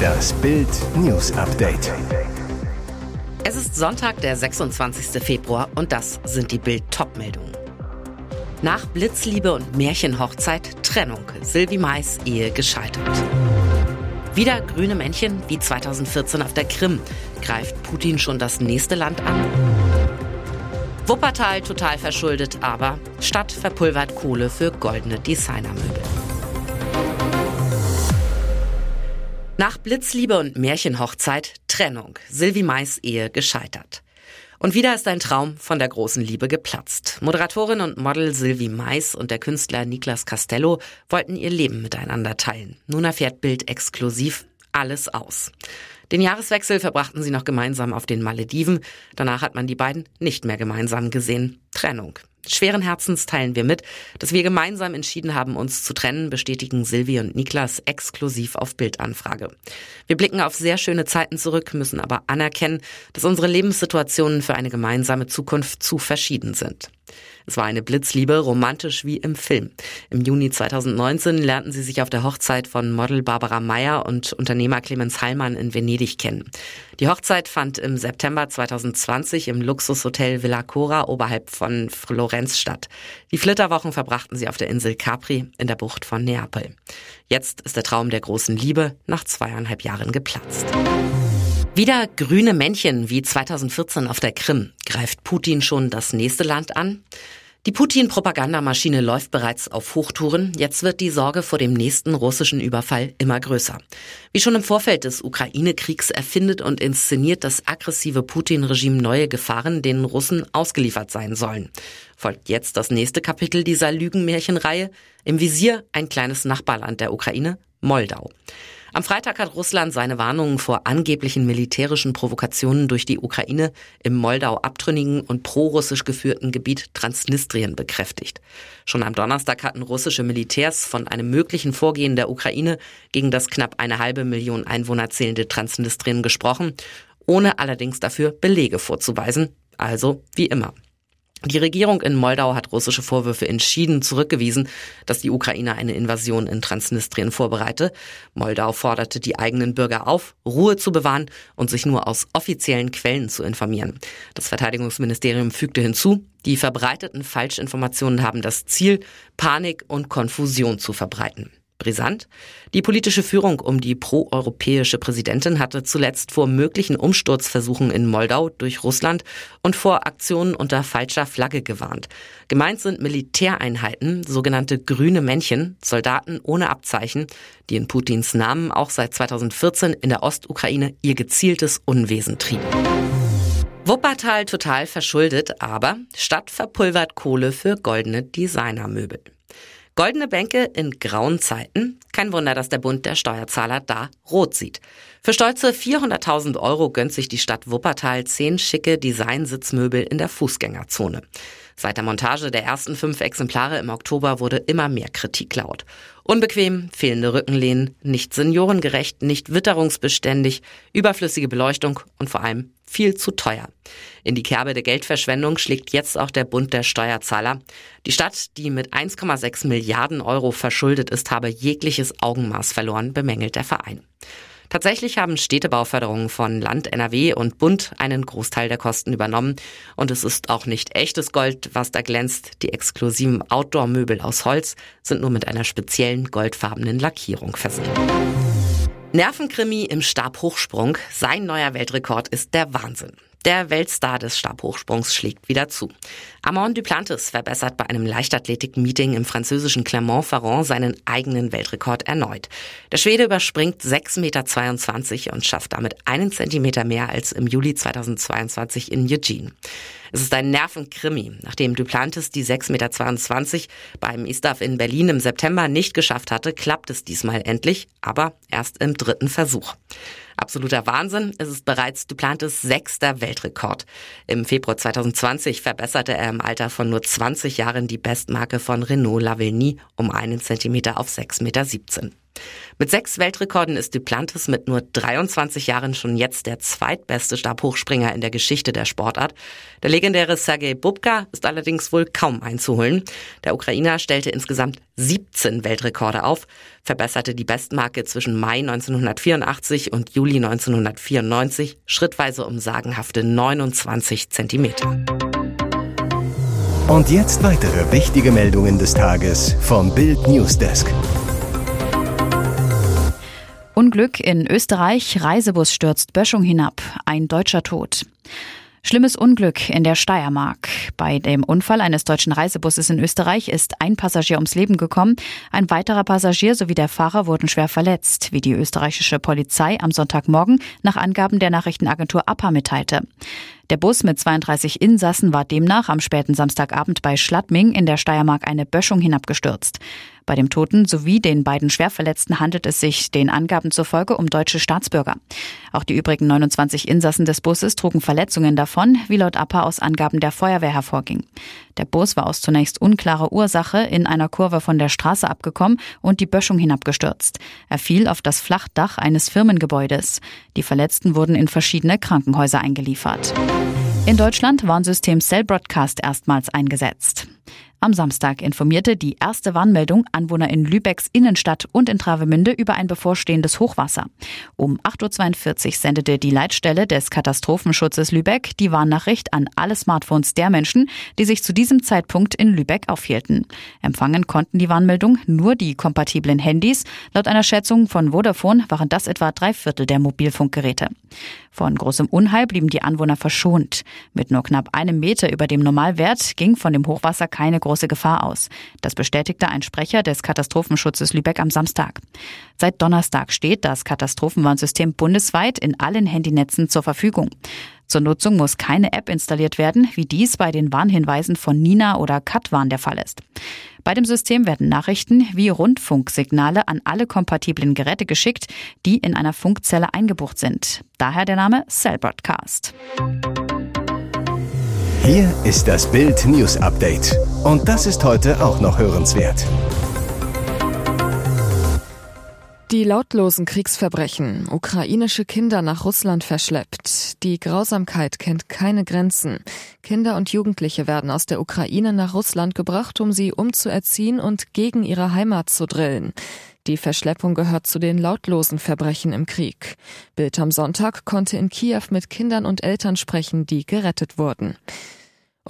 Das Bild News Update. Es ist Sonntag, der 26. Februar und das sind die Bild Topmeldungen. Nach Blitzliebe und Märchenhochzeit Trennung. Silvi Mais Ehe gescheitert. Wieder grüne Männchen wie 2014 auf der Krim. Greift Putin schon das nächste Land an? Wuppertal total verschuldet, aber Stadt verpulvert Kohle für goldene Designermöbel. Nach Blitzliebe und Märchenhochzeit Trennung. Silvi Mais Ehe gescheitert. Und wieder ist ein Traum von der großen Liebe geplatzt. Moderatorin und Model Sylvie Mais und der Künstler Niklas Castello wollten ihr Leben miteinander teilen. Nun erfährt Bild exklusiv alles aus. Den Jahreswechsel verbrachten sie noch gemeinsam auf den Malediven. Danach hat man die beiden nicht mehr gemeinsam gesehen. Trennung. Schweren Herzens teilen wir mit, dass wir gemeinsam entschieden haben, uns zu trennen, bestätigen Silvi und Niklas exklusiv auf Bildanfrage. Wir blicken auf sehr schöne Zeiten zurück, müssen aber anerkennen, dass unsere Lebenssituationen für eine gemeinsame Zukunft zu verschieden sind. Es war eine Blitzliebe, romantisch wie im Film. Im Juni 2019 lernten sie sich auf der Hochzeit von Model Barbara Meyer und Unternehmer Clemens Heilmann in Venedig kennen. Die Hochzeit fand im September 2020 im Luxushotel Villa Cora oberhalb von Florenz statt. Die Flitterwochen verbrachten sie auf der Insel Capri in der Bucht von Neapel. Jetzt ist der Traum der großen Liebe nach zweieinhalb Jahren geplatzt. Wieder grüne Männchen wie 2014 auf der Krim. Greift Putin schon das nächste Land an? Die Putin-Propagandamaschine läuft bereits auf Hochtouren. Jetzt wird die Sorge vor dem nächsten russischen Überfall immer größer. Wie schon im Vorfeld des Ukraine-Kriegs erfindet und inszeniert das aggressive Putin-Regime neue Gefahren, denen Russen ausgeliefert sein sollen. Folgt jetzt das nächste Kapitel dieser Lügenmärchenreihe. Im Visier ein kleines Nachbarland der Ukraine, Moldau. Am Freitag hat Russland seine Warnungen vor angeblichen militärischen Provokationen durch die Ukraine im Moldau abtrünnigen und prorussisch geführten Gebiet Transnistrien bekräftigt. Schon am Donnerstag hatten russische Militärs von einem möglichen Vorgehen der Ukraine gegen das knapp eine halbe Million Einwohner zählende Transnistrien gesprochen, ohne allerdings dafür Belege vorzuweisen, also wie immer. Die Regierung in Moldau hat russische Vorwürfe entschieden zurückgewiesen, dass die Ukraine eine Invasion in Transnistrien vorbereite. Moldau forderte die eigenen Bürger auf, Ruhe zu bewahren und sich nur aus offiziellen Quellen zu informieren. Das Verteidigungsministerium fügte hinzu, die verbreiteten Falschinformationen haben das Ziel, Panik und Konfusion zu verbreiten. Brisant. Die politische Führung um die proeuropäische Präsidentin hatte zuletzt vor möglichen Umsturzversuchen in Moldau durch Russland und vor Aktionen unter falscher Flagge gewarnt. Gemeint sind Militäreinheiten, sogenannte grüne Männchen, Soldaten ohne Abzeichen, die in Putins Namen auch seit 2014 in der Ostukraine ihr gezieltes Unwesen trieben. Wuppertal total verschuldet, aber Stadt verpulvert Kohle für goldene Designermöbel. Goldene Bänke in grauen Zeiten? Kein Wunder, dass der Bund der Steuerzahler da rot sieht. Für stolze 400.000 Euro gönnt sich die Stadt Wuppertal zehn schicke Designsitzmöbel in der Fußgängerzone. Seit der Montage der ersten fünf Exemplare im Oktober wurde immer mehr Kritik laut. Unbequem, fehlende Rückenlehnen, nicht seniorengerecht, nicht witterungsbeständig, überflüssige Beleuchtung und vor allem viel zu teuer. In die Kerbe der Geldverschwendung schlägt jetzt auch der Bund der Steuerzahler. Die Stadt, die mit 1,6 Milliarden Euro verschuldet ist, habe jegliches Augenmaß verloren, bemängelt der Verein. Tatsächlich haben Städtebauförderungen von Land, NRW und Bund einen Großteil der Kosten übernommen. Und es ist auch nicht echtes Gold, was da glänzt. Die exklusiven Outdoor-Möbel aus Holz sind nur mit einer speziellen goldfarbenen Lackierung versehen. Nervenkrimi im Stabhochsprung. Sein neuer Weltrekord ist der Wahnsinn. Der Weltstar des Stabhochsprungs schlägt wieder zu. Amon Duplantis verbessert bei einem Leichtathletik-Meeting im französischen Clermont-Ferrand seinen eigenen Weltrekord erneut. Der Schwede überspringt 6,22 Meter und schafft damit einen Zentimeter mehr als im Juli 2022 in Eugene. Es ist ein Nervenkrimi. Nachdem Duplantis die 6,22 Meter beim ISTAF in Berlin im September nicht geschafft hatte, klappt es diesmal endlich, aber erst im dritten Versuch. Absoluter Wahnsinn. Es ist bereits Duplantis sechster Weltrekord. Im Februar 2020 verbesserte er im Alter von nur 20 Jahren die Bestmarke von Renault Lavigny um einen Zentimeter auf 6,17 Meter. Mit sechs Weltrekorden ist Duplantis mit nur 23 Jahren schon jetzt der zweitbeste Stabhochspringer in der Geschichte der Sportart. Der legendäre Sergei Bubka ist allerdings wohl kaum einzuholen. Der Ukrainer stellte insgesamt 17 Weltrekorde auf, verbesserte die Bestmarke zwischen Mai 1984 und Juli 1994 schrittweise um sagenhafte 29 Zentimeter. Und jetzt weitere wichtige Meldungen des Tages vom Bild Newsdesk. Unglück in Österreich, Reisebus stürzt Böschung hinab, ein deutscher Tod. Schlimmes Unglück in der Steiermark. Bei dem Unfall eines deutschen Reisebusses in Österreich ist ein Passagier ums Leben gekommen. Ein weiterer Passagier sowie der Fahrer wurden schwer verletzt, wie die österreichische Polizei am Sonntagmorgen nach Angaben der Nachrichtenagentur APA mitteilte. Der Bus mit 32 Insassen war demnach am späten Samstagabend bei Schladming in der Steiermark eine Böschung hinabgestürzt. Bei dem Toten sowie den beiden Schwerverletzten handelt es sich den Angaben zufolge um deutsche Staatsbürger. Auch die übrigen 29 Insassen des Busses trugen Verletzungen davon, wie laut APA aus Angaben der Feuerwehr hervorging. Der Bus war aus zunächst unklarer Ursache in einer Kurve von der Straße abgekommen und die Böschung hinabgestürzt. Er fiel auf das Flachdach eines Firmengebäudes. Die Verletzten wurden in verschiedene Krankenhäuser eingeliefert. In Deutschland Warnsystem Cell Broadcast erstmals eingesetzt. Am Samstag informierte die erste Warnmeldung Anwohner in Lübecks Innenstadt und in Travemünde über ein bevorstehendes Hochwasser. Um 8.42 Uhr sendete die Leitstelle des Katastrophenschutzes Lübeck die Warnnachricht an alle Smartphones der Menschen, die sich zu diesem Zeitpunkt in Lübeck aufhielten. Empfangen konnten die Warnmeldung nur die kompatiblen Handys. Laut einer Schätzung von Vodafone waren das etwa drei Viertel der Mobilfunkgeräte. Von großem Unheil blieben die Anwohner verschont. Mit nur knapp einem Meter über dem Normalwert ging von dem Hochwasser keine große Gefahr aus. Das bestätigte ein Sprecher des Katastrophenschutzes Lübeck am Samstag. Seit Donnerstag steht das Katastrophenwarnsystem bundesweit in allen Handynetzen zur Verfügung. Zur Nutzung muss keine App installiert werden, wie dies bei den Warnhinweisen von Nina oder Katwarn der Fall ist. Bei dem System werden Nachrichten wie Rundfunksignale an alle kompatiblen Geräte geschickt, die in einer Funkzelle eingebucht sind. Daher der Name Cell Broadcast. Hier ist das Bild News Update. Und das ist heute auch noch hörenswert. Die lautlosen Kriegsverbrechen, ukrainische Kinder nach Russland verschleppt. Die Grausamkeit kennt keine Grenzen. Kinder und Jugendliche werden aus der Ukraine nach Russland gebracht, um sie umzuerziehen und gegen ihre Heimat zu drillen. Die Verschleppung gehört zu den lautlosen Verbrechen im Krieg. Bild am Sonntag konnte in Kiew mit Kindern und Eltern sprechen, die gerettet wurden.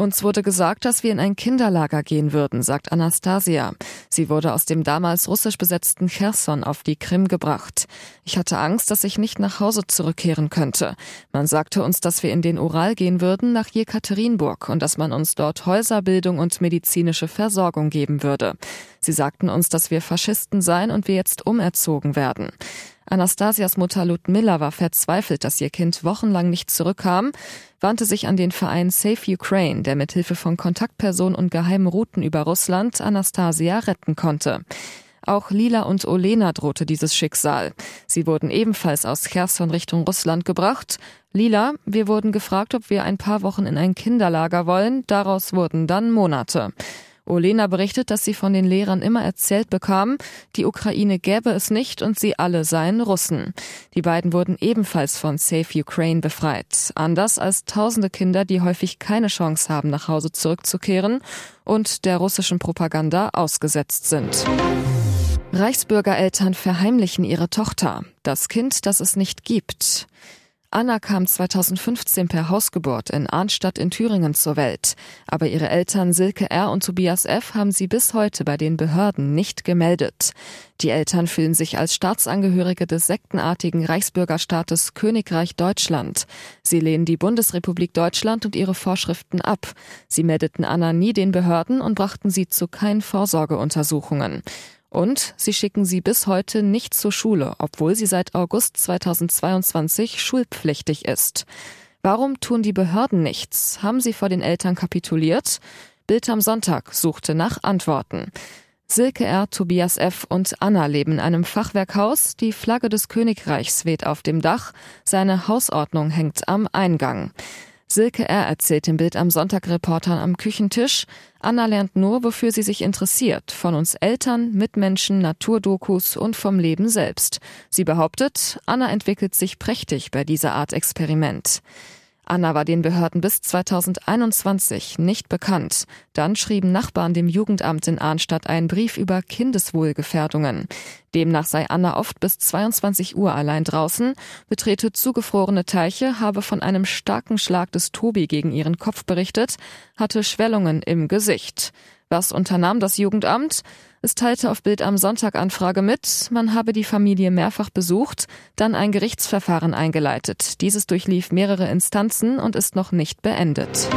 Uns wurde gesagt, dass wir in ein Kinderlager gehen würden, sagt Anastasia. Sie wurde aus dem damals russisch besetzten Cherson auf die Krim gebracht. Ich hatte Angst, dass ich nicht nach Hause zurückkehren könnte. Man sagte uns, dass wir in den Ural gehen würden nach Jekaterinburg und dass man uns dort Häuserbildung und medizinische Versorgung geben würde. Sie sagten uns, dass wir Faschisten seien und wir jetzt umerzogen werden. Anastasias Mutter Ludmilla war verzweifelt, dass ihr Kind wochenlang nicht zurückkam, wandte sich an den Verein Safe Ukraine, der mithilfe von Kontaktpersonen und geheimen Routen über Russland Anastasia retten konnte. Auch Lila und Olena drohte dieses Schicksal. Sie wurden ebenfalls aus Cherson Richtung Russland gebracht. Lila, wir wurden gefragt, ob wir ein paar Wochen in ein Kinderlager wollen. Daraus wurden dann Monate. Olena berichtet, dass sie von den Lehrern immer erzählt bekam, die Ukraine gäbe es nicht und sie alle seien Russen. Die beiden wurden ebenfalls von Safe Ukraine befreit. Anders als tausende Kinder, die häufig keine Chance haben, nach Hause zurückzukehren und der russischen Propaganda ausgesetzt sind. Reichsbürgereltern verheimlichen ihre Tochter. Das Kind, das es nicht gibt. Anna kam 2015 per Hausgeburt in Arnstadt in Thüringen zur Welt. Aber ihre Eltern Silke R. und Tobias F. haben sie bis heute bei den Behörden nicht gemeldet. Die Eltern fühlen sich als Staatsangehörige des sektenartigen Reichsbürgerstaates Königreich Deutschland. Sie lehnen die Bundesrepublik Deutschland und ihre Vorschriften ab. Sie meldeten Anna nie den Behörden und brachten sie zu keinen Vorsorgeuntersuchungen. Und sie schicken sie bis heute nicht zur Schule, obwohl sie seit August 2022 schulpflichtig ist. Warum tun die Behörden nichts? Haben sie vor den Eltern kapituliert? Bild am Sonntag suchte nach Antworten. Silke R., Tobias F. und Anna leben in einem Fachwerkhaus. Die Flagge des Königreichs weht auf dem Dach. Seine Hausordnung hängt am Eingang. Silke R. erzählt im Bild am Sonntag Reportern am Küchentisch, Anna lernt nur, wofür sie sich interessiert, von uns Eltern, Mitmenschen, Naturdokus und vom Leben selbst. Sie behauptet, Anna entwickelt sich prächtig bei dieser Art Experiment. Anna war den Behörden bis 2021 nicht bekannt. Dann schrieben Nachbarn dem Jugendamt in Arnstadt einen Brief über Kindeswohlgefährdungen. Demnach sei Anna oft bis 22 Uhr allein draußen, betrete zugefrorene Teiche, habe von einem starken Schlag des Tobi gegen ihren Kopf berichtet, hatte Schwellungen im Gesicht. Was unternahm das Jugendamt? Es teilte auf Bild am Sonntag Anfrage mit, man habe die Familie mehrfach besucht, dann ein Gerichtsverfahren eingeleitet. Dieses durchlief mehrere Instanzen und ist noch nicht beendet.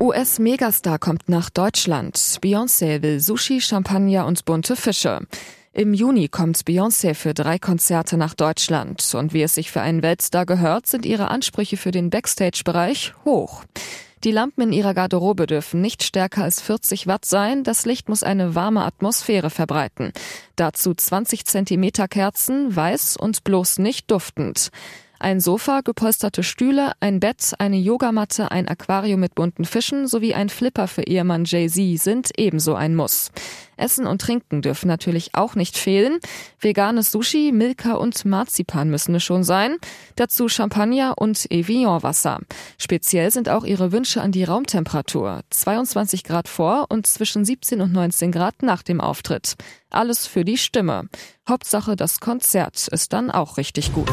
US-Megastar kommt nach Deutschland. Beyoncé will Sushi, Champagner und bunte Fische. Im Juni kommt Beyoncé für drei Konzerte nach Deutschland. Und wie es sich für einen Weltstar gehört, sind ihre Ansprüche für den Backstage-Bereich hoch. Die Lampen in ihrer Garderobe dürfen nicht stärker als 40 Watt sein. Das Licht muss eine warme Atmosphäre verbreiten. Dazu 20 Zentimeter Kerzen, weiß und bloß nicht duftend. Ein Sofa, gepolsterte Stühle, ein Bett, eine Yogamatte, ein Aquarium mit bunten Fischen sowie ein Flipper für Ehemann Jay-Z sind ebenso ein Muss. Essen und Trinken dürfen natürlich auch nicht fehlen. Veganes Sushi, Milka und Marzipan müssen es schon sein. Dazu Champagner und Evian-Wasser. Speziell sind auch ihre Wünsche an die Raumtemperatur. 22 Grad vor und zwischen 17 und 19 Grad nach dem Auftritt. Alles für die Stimme. Hauptsache, das Konzert ist dann auch richtig gut.